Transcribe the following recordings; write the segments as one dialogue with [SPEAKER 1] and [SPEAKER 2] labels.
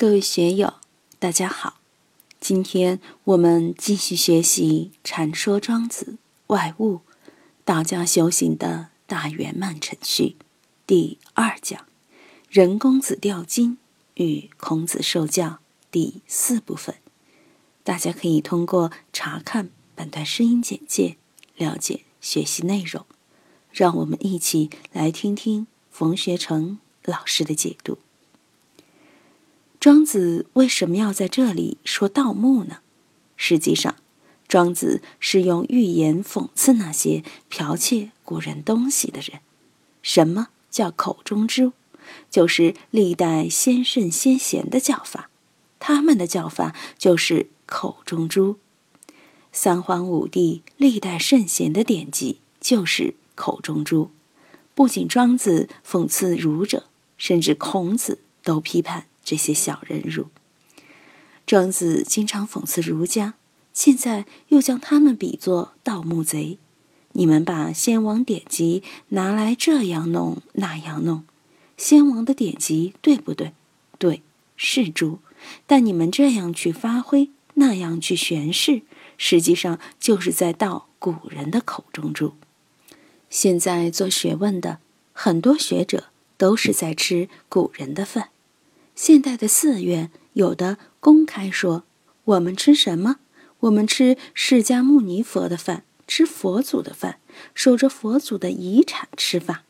[SPEAKER 1] 各位学友，大家好！今天我们继续学习《禅说庄子外物》，道家修行的大圆满程序第二讲“人公子钓金与孔子受教”第四部分。大家可以通过查看本段声音简介了解学习内容。让我们一起来听听冯学成老师的解读。庄子为什么要在这里说盗墓呢？实际上，庄子是用寓言讽刺那些剽窃古人东西的人。什么叫口中珠？就是历代先圣先贤的叫法，他们的叫法就是口中珠。三皇五帝历代圣贤的典籍就是口中珠。不仅庄子讽刺儒者，甚至孔子都批判。这些小人儒，庄子经常讽刺儒家，现在又将他们比作盗墓贼。你们把先王典籍拿来这样弄那样弄，先王的典籍对不对？对，是猪。但你们这样去发挥，那样去诠释，实际上就是在盗古人的口中猪。现在做学问的很多学者都是在吃古人的饭。现代的寺院有的公开说：“我们吃什么？我们吃释迦牟尼佛的饭，吃佛祖的饭，守着佛祖的遗产吃法。”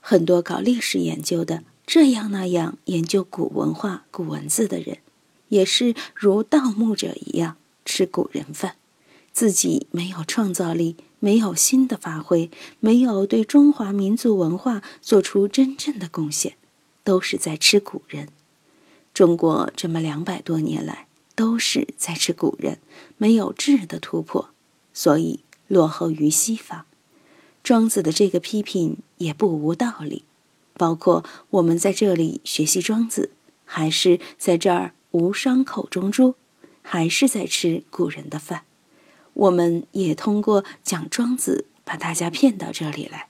[SPEAKER 1] 很多搞历史研究的，这样那样研究古文化、古文字的人，也是如盗墓者一样吃古人饭，自己没有创造力，没有新的发挥，没有对中华民族文化做出真正的贡献。都是在吃古人，中国这么两百多年来都是在吃古人，没有质的突破，所以落后于西方。庄子的这个批评也不无道理。包括我们在这里学习庄子，还是在这儿无伤口中珠，还是在吃古人的饭。我们也通过讲庄子，把大家骗到这里来。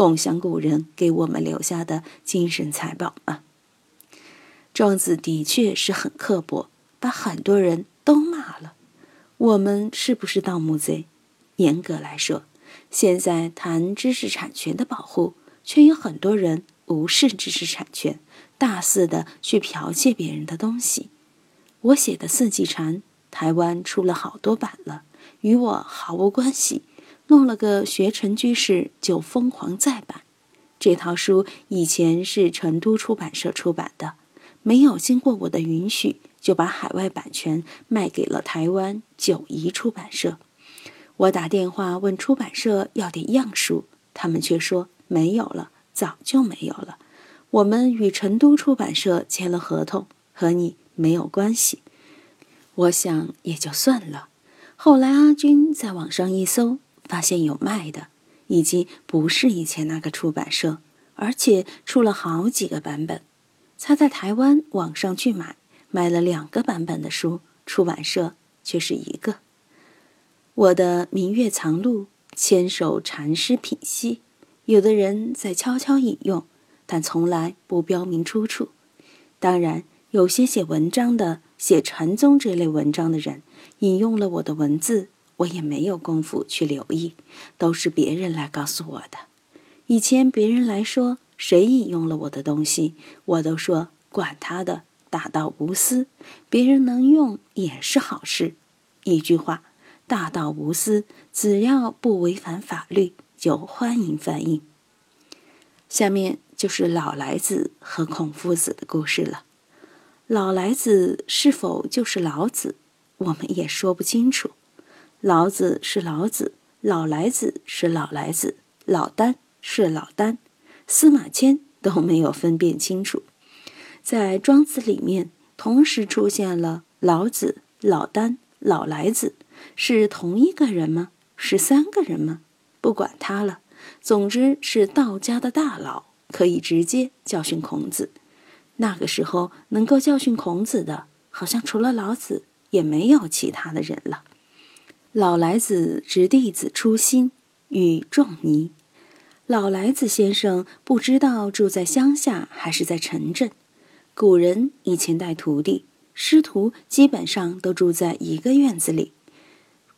[SPEAKER 1] 共享古人给我们留下的精神财宝吗？庄子的确是很刻薄，把很多人都骂了。我们是不是盗墓贼？严格来说，现在谈知识产权的保护，却有很多人无视知识产权，大肆的去剽窃别人的东西。我写的《四季蝉》，台湾出了好多版了，与我毫无关系。弄了个学成居士就疯狂再版，这套书以前是成都出版社出版的，没有经过我的允许就把海外版权卖给了台湾九一出版社。我打电话问出版社要点样书，他们却说没有了，早就没有了。我们与成都出版社签了合同，和你没有关系。我想也就算了。后来阿军在网上一搜。发现有卖的，已经不是以前那个出版社，而且出了好几个版本。他在台湾网上去买，买了两个版本的书，出版社却是一个。我的《明月藏录》千手禅师品析，有的人在悄悄引用，但从来不标明出处。当然，有些写文章的，写禅宗这类文章的人，引用了我的文字。我也没有功夫去留意，都是别人来告诉我的。以前别人来说谁引用了我的东西，我都说管他的，大道无私，别人能用也是好事。一句话，大道无私，只要不违反法律，就欢迎翻译。下面就是老来子和孔夫子的故事了。老来子是否就是老子，我们也说不清楚。老子是老子，老来子是老来子，老丹是老丹，司马迁都没有分辨清楚。在庄子里面，同时出现了老子、老丹、老来子，是同一个人吗？是三个人吗？不管他了，总之是道家的大佬，可以直接教训孔子。那个时候能够教训孔子的，好像除了老子，也没有其他的人了。老来子执弟子初心，与壮尼。老来子先生不知道住在乡下还是在城镇。古人以前带徒弟，师徒基本上都住在一个院子里。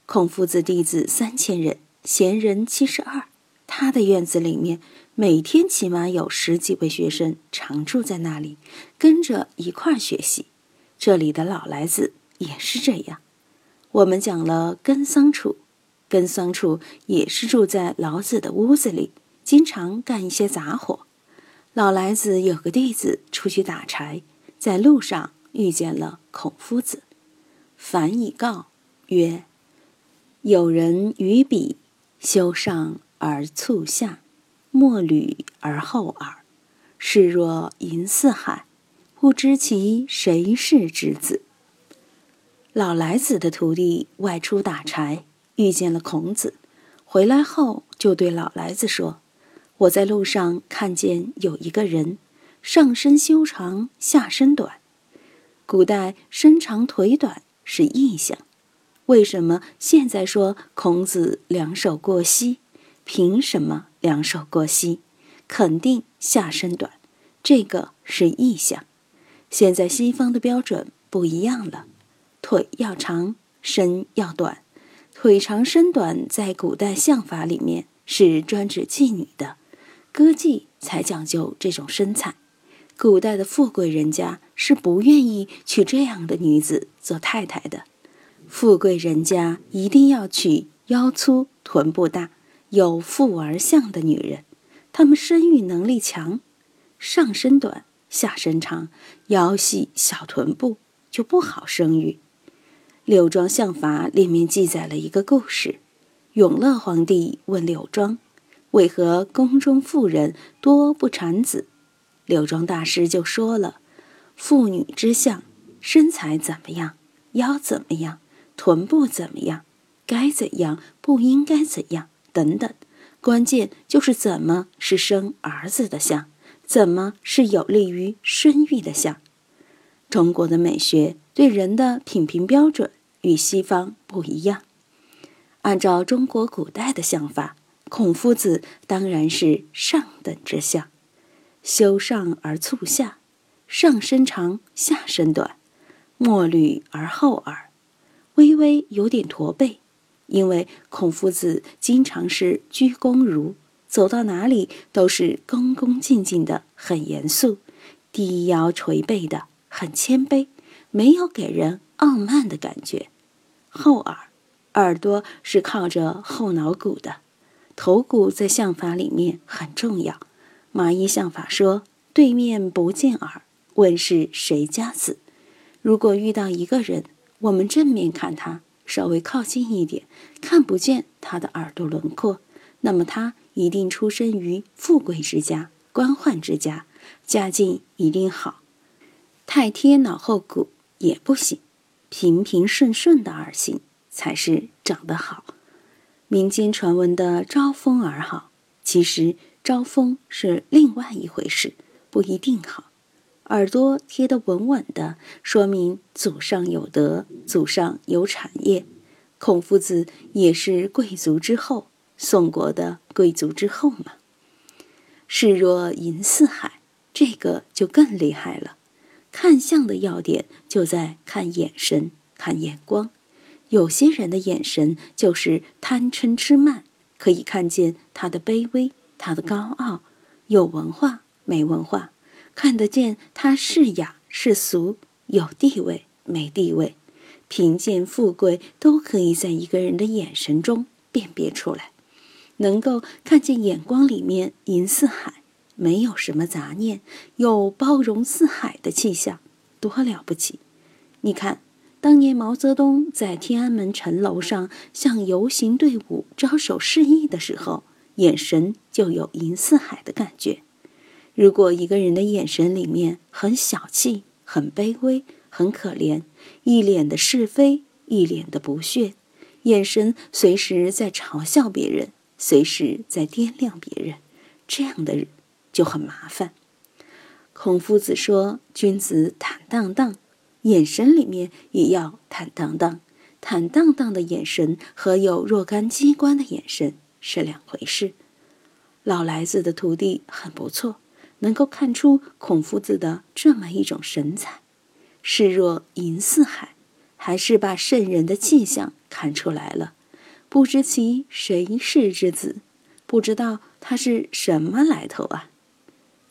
[SPEAKER 1] 孔夫子弟子三千人，贤人七十二，他的院子里面每天起码有十几位学生常住在那里，跟着一块儿学习。这里的老来子也是这样。我们讲了根桑楚，根桑楚也是住在老子的屋子里，经常干一些杂活。老来子有个弟子出去打柴，在路上遇见了孔夫子。凡以告曰：“有人于彼，修上而促下，莫履而后耳。视若银似海，不知其谁是之子。”老来子的徒弟外出打柴，遇见了孔子，回来后就对老来子说。我在路上看见有一个人，上身修长，下身短。古代身长腿短是异象，为什么现在说孔子两手过膝？凭什么两手过膝？肯定下身短，这个是异象。现在西方的标准不一样了，腿要长，身要短。腿长身短在古代相法里面是专指妓女的。歌妓才讲究这种身材，古代的富贵人家是不愿意娶这样的女子做太太的。富贵人家一定要娶腰粗、臀部大、有富而相的女人，她们生育能力强，上身短、下身长、腰细、小臀部就不好生育。《柳庄相法》里面记载了一个故事：永乐皇帝问柳庄。为何宫中妇人多不产子？柳庄大师就说了：妇女之相，身材怎么样，腰怎么样，臀部怎么样，该怎样，不应该怎样，等等。关键就是怎么是生儿子的相，怎么是有利于生育的相。中国的美学对人的品评标准与西方不一样。按照中国古代的想法。孔夫子当然是上等之相，修上而促下，上身长，下身短，墨绿而后耳，微微有点驼背，因为孔夫子经常是鞠躬如，走到哪里都是恭恭敬敬的，很严肃，低腰垂背的，很谦卑，没有给人傲慢的感觉。后耳，耳朵是靠着后脑骨的。头骨在相法里面很重要。麻衣相法说：“对面不见耳，问是谁家子。”如果遇到一个人，我们正面看他，稍微靠近一点，看不见他的耳朵轮廓，那么他一定出身于富贵之家、官宦之家，家境一定好。太贴脑后骨也不行，平平顺顺的耳形才是长得好。民间传闻的招风耳好，其实招风是另外一回事，不一定好。耳朵贴得稳稳的，说明祖上有德，祖上有产业。孔夫子也是贵族之后，宋国的贵族之后嘛。视若银似海，这个就更厉害了。看相的要点就在看眼神，看眼光。有些人的眼神就是贪嗔痴慢，可以看见他的卑微，他的高傲，有文化没文化，看得见他是雅是俗，有地位没地位，贫贱富贵都可以在一个人的眼神中辨别出来，能够看见眼光里面银似海，没有什么杂念，有包容四海的气象，多了不起！你看。当年毛泽东在天安门城楼上向游行队伍招手示意的时候，眼神就有银四海的感觉。如果一个人的眼神里面很小气、很卑微、很可怜，一脸的是非，一脸的不屑，眼神随时在嘲笑别人，随时在掂量别人，这样的人就很麻烦。孔夫子说：“君子坦荡荡。”眼神里面也要坦荡荡，坦荡荡的眼神和有若干机关的眼神是两回事。老来子的徒弟很不错，能够看出孔夫子的这么一种神采，视若银似海，还是把圣人的气象看出来了。不知其谁是之子，不知道他是什么来头啊！